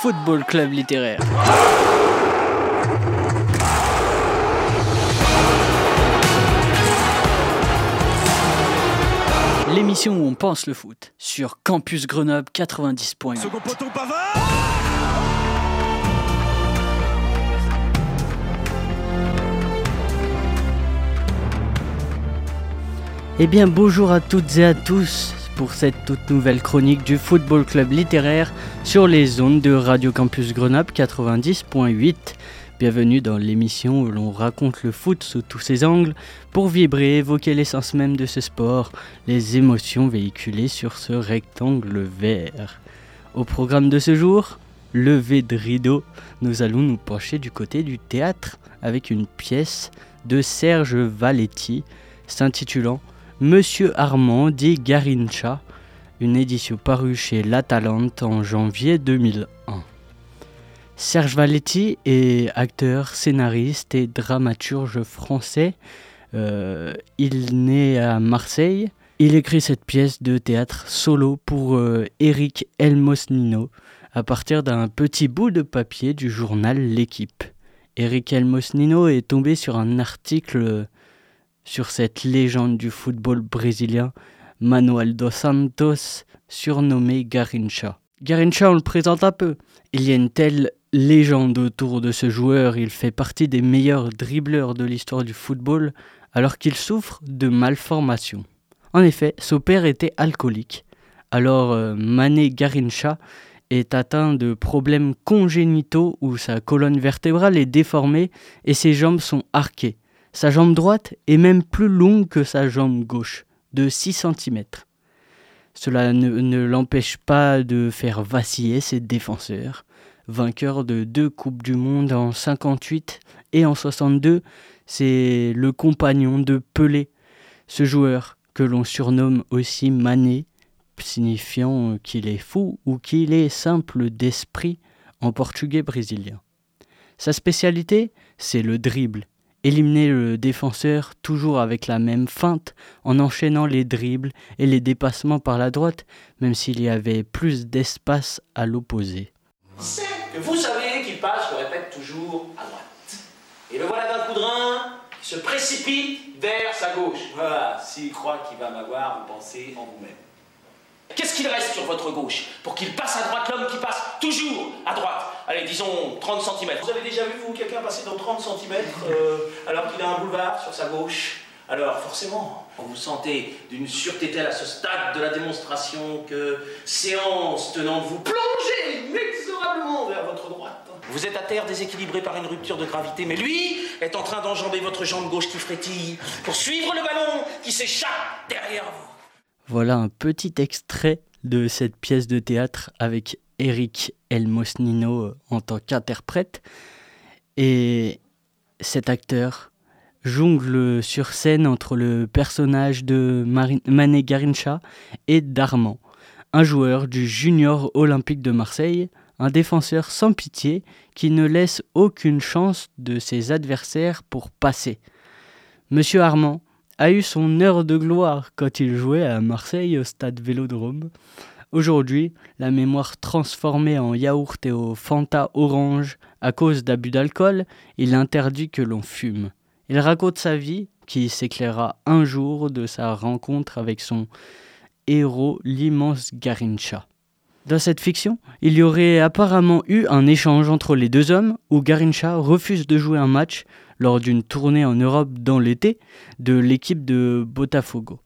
Football Club littéraire. L'émission où on pense le foot sur Campus Grenoble 90.8. Second poteau Pavard Eh bien bonjour à toutes et à tous pour cette toute nouvelle chronique du Football Club littéraire sur les ondes de Radio Campus Grenoble 90.8. Bienvenue dans l'émission où l'on raconte le foot sous tous ses angles pour vibrer, évoquer l'essence même de ce sport, les émotions véhiculées sur ce rectangle vert. Au programme de ce jour, levé de rideau, nous allons nous pencher du côté du théâtre avec une pièce de Serge Valetti s'intitulant Monsieur Armand dit Garincha, une édition parue chez La Talente en janvier 2001. Serge Valetti est acteur, scénariste et dramaturge français. Euh, il naît à Marseille. Il écrit cette pièce de théâtre solo pour euh, Eric Elmosnino à partir d'un petit bout de papier du journal L'équipe. Eric Elmosnino est tombé sur un article sur cette légende du football brésilien, Manuel dos Santos, surnommé Garincha. Garincha, on le présente un peu. Il y a une telle légende autour de ce joueur, il fait partie des meilleurs dribbleurs de l'histoire du football, alors qu'il souffre de malformations. En effet, son père était alcoolique. Alors euh, Mané Garincha est atteint de problèmes congénitaux où sa colonne vertébrale est déformée et ses jambes sont arquées. Sa jambe droite est même plus longue que sa jambe gauche, de 6 cm. Cela ne, l'empêche pas de faire vaciller ses défenseurs. Vainqueur de deux Coupes du Monde en 58 et en 62, c'est le compagnon de Pelé, ce joueur que l'on surnomme aussi Mané, signifiant qu'il est fou ou qu'il est simple d'esprit en portugais brésilien. Sa spécialité, c'est le dribble éliminer le défenseur toujours avec la même feinte en enchaînant les dribbles et les dépassements par la droite, même s'il y avait plus d'espace à l'opposé. Vous savez qu'il passe, je répète toujours, à droite. Et le voilà d'un coup de qui se précipite vers sa gauche. Voilà, s'il croit qu'il va m'avoir, vous pensez en vous-même. Qu'est-ce qu'il reste sur votre gauche pour qu'il passe à droite l'homme qui passe toujours à droite? Allez, disons 30 cm. Vous avez déjà vu, vous, quelqu'un passer dans 30 cm euh, alors qu'il a un boulevard sur sa gauche? Alors forcément, vous vous sentez d'une sûreté telle à ce stade de la démonstration que, séance tenant de vous plonger inexorablement vers votre droite, vous êtes à terre déséquilibré par une rupture de gravité, mais lui est en train d'enjamber votre jambe gauche qui frétille pour suivre le ballon qui s'échappe derrière vous. Voilà un petit extrait de cette pièce de théâtre avec Eric Elmosnino euh, en tant qu'interprète. Et cet acteur jongle sur scène entre le personnage de Mané Garincha et Darman, un joueur du Junior Olympique de Marseille, un défenseur sans pitié qui ne laisse aucune chance de ses adversaires pour passer. Monsieur Armand a eu son heure de gloire quand il jouait à Marseille au stade Vélodrome. Aujourd'hui, la mémoire transformée en yaourt et au Fanta orange à cause d'abus d'alcool, il interdit que l'on fume. Il raconte sa vie, qui s'éclaira un jour de sa rencontre avec son héros, l'immense Garincha. Dans cette fiction, il y aurait apparemment eu un échange entre les deux hommes où Garincha refuse de jouer un match lors d'une tournée en Europe dans l'été de l'équipe de Botafogo.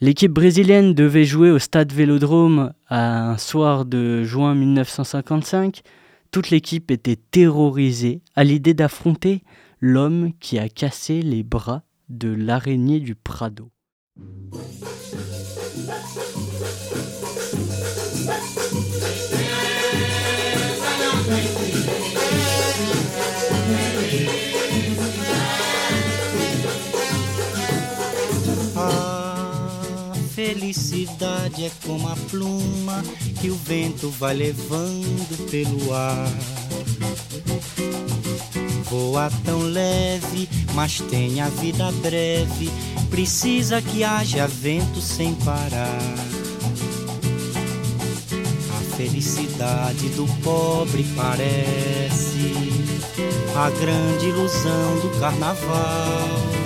L'équipe brésilienne devait jouer au stade Vélodrome à un soir de juin 1955. Toute l'équipe était terrorisée à l'idée d'affronter l'homme qui a cassé les bras de l'araignée du Prado. É como a pluma que o vento vai levando pelo ar. Voa tão leve, mas tem a vida breve. Precisa que haja vento sem parar. A felicidade do pobre parece a grande ilusão do carnaval.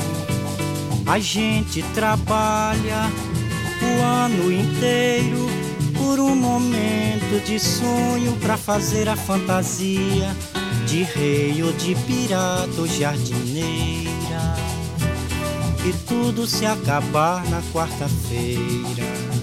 A gente trabalha o ano inteiro por um momento de sonho para fazer a fantasia de rei ou de pirata ou jardineira. E tudo se acabar na quarta-feira.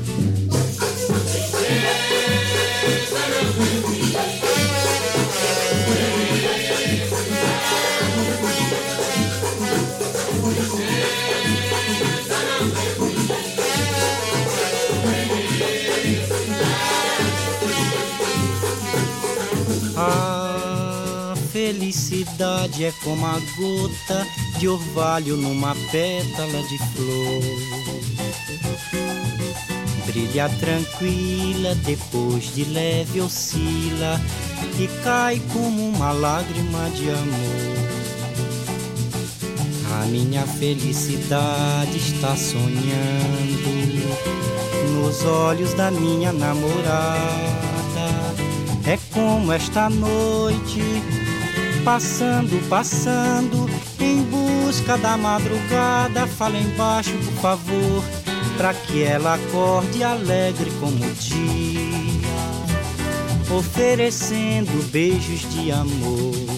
Felicidade é como a gota de orvalho numa pétala de flor. Brilha tranquila, depois de leve oscila e cai como uma lágrima de amor. A minha felicidade está sonhando nos olhos da minha namorada é como esta noite, passando, passando, em busca da madrugada. Fala embaixo, por favor, pra que ela acorde alegre como o dia, oferecendo beijos de amor.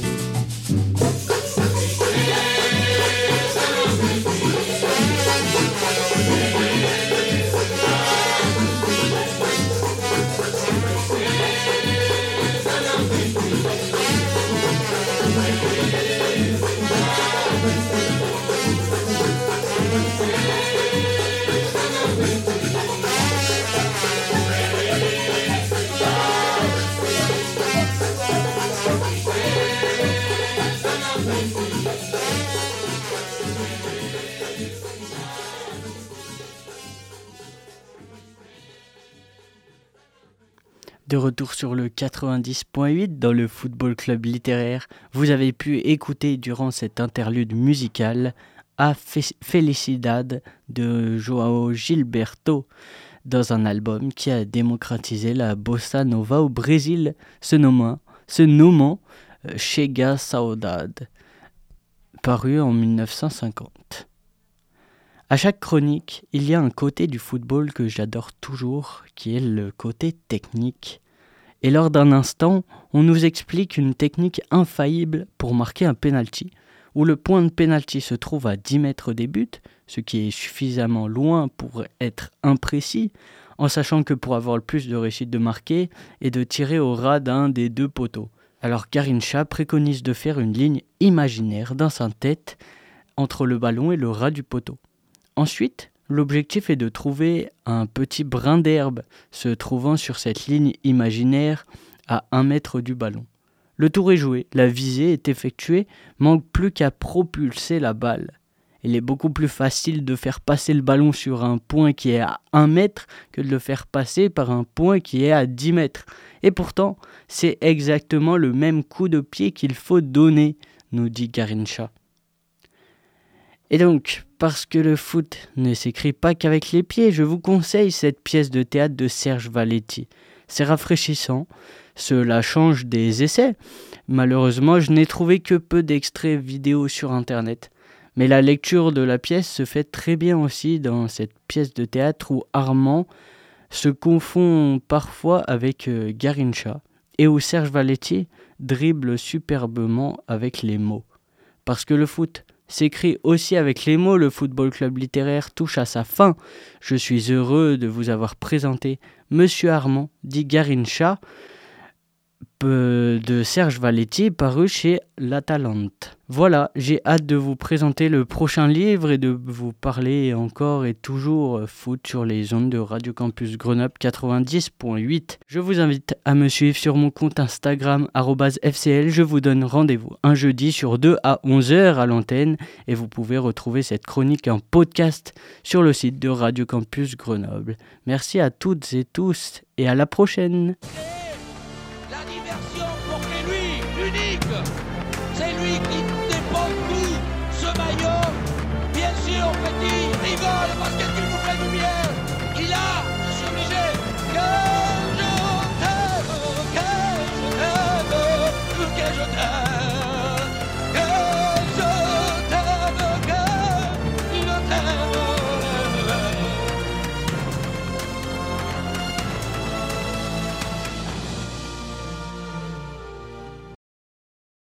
De retour sur le 90.8 dans le Football Club littéraire, vous avez pu écouter durant cette interlude musicale A Felicidad de Joao Gilberto dans un album qui a démocratisé la bossa nova au Brésil, se nommant, se nommant euh, Chega Saudade, paru en 1950. À chaque chronique, il y a un côté du football que j'adore toujours, qui est le côté technique. Et lors d'un instant, on nous explique une technique infaillible pour marquer un penalty, où le point de penalty se trouve à 10 mètres des buts, ce qui est suffisamment loin pour être imprécis, en sachant que pour avoir le plus de réussite de marquer et de tirer au ras d'un des deux poteaux. Alors Garincha préconise de faire une ligne imaginaire dans sa tête entre le ballon et le ras du poteau. Ensuite, L'objectif est de trouver un petit brin d'herbe se trouvant sur cette ligne imaginaire à un mètre du ballon. Le tour est joué, la visée est effectuée, manque plus qu'à propulser la balle. Il est beaucoup plus facile de faire passer le ballon sur un point qui est à 1 mètre que de le faire passer par un point qui est à 10 mètres. Et pourtant, c'est exactement le même coup de pied qu'il faut donner, nous dit Garincha. Et donc, parce que le foot ne s'écrit pas qu'avec les pieds, je vous conseille cette pièce de théâtre de Serge Valetti. C'est rafraîchissant, cela change des essais. Malheureusement, je n'ai trouvé que peu d'extraits vidéo sur Internet. Mais la lecture de la pièce se fait très bien aussi dans cette pièce de théâtre où Armand se confond parfois avec euh, Garincha et où Serge Valetti dribble superbement avec les mots. Parce que le foot, s'écrit aussi avec les mots Le Football Club littéraire touche à sa fin. Je suis heureux de vous avoir présenté Monsieur Armand, dit Garincha, de Serge Valetti paru chez L'Atalante. Voilà, j'ai hâte de vous présenter le prochain livre et de vous parler encore et toujours foot sur les ondes de Radio Campus Grenoble 90.8. Je vous invite à me suivre sur mon compte Instagram FCL. Je vous donne rendez-vous un jeudi sur 2 à 11h à l'antenne et vous pouvez retrouver cette chronique en podcast sur le site de Radio Campus Grenoble. Merci à toutes et tous et à la prochaine.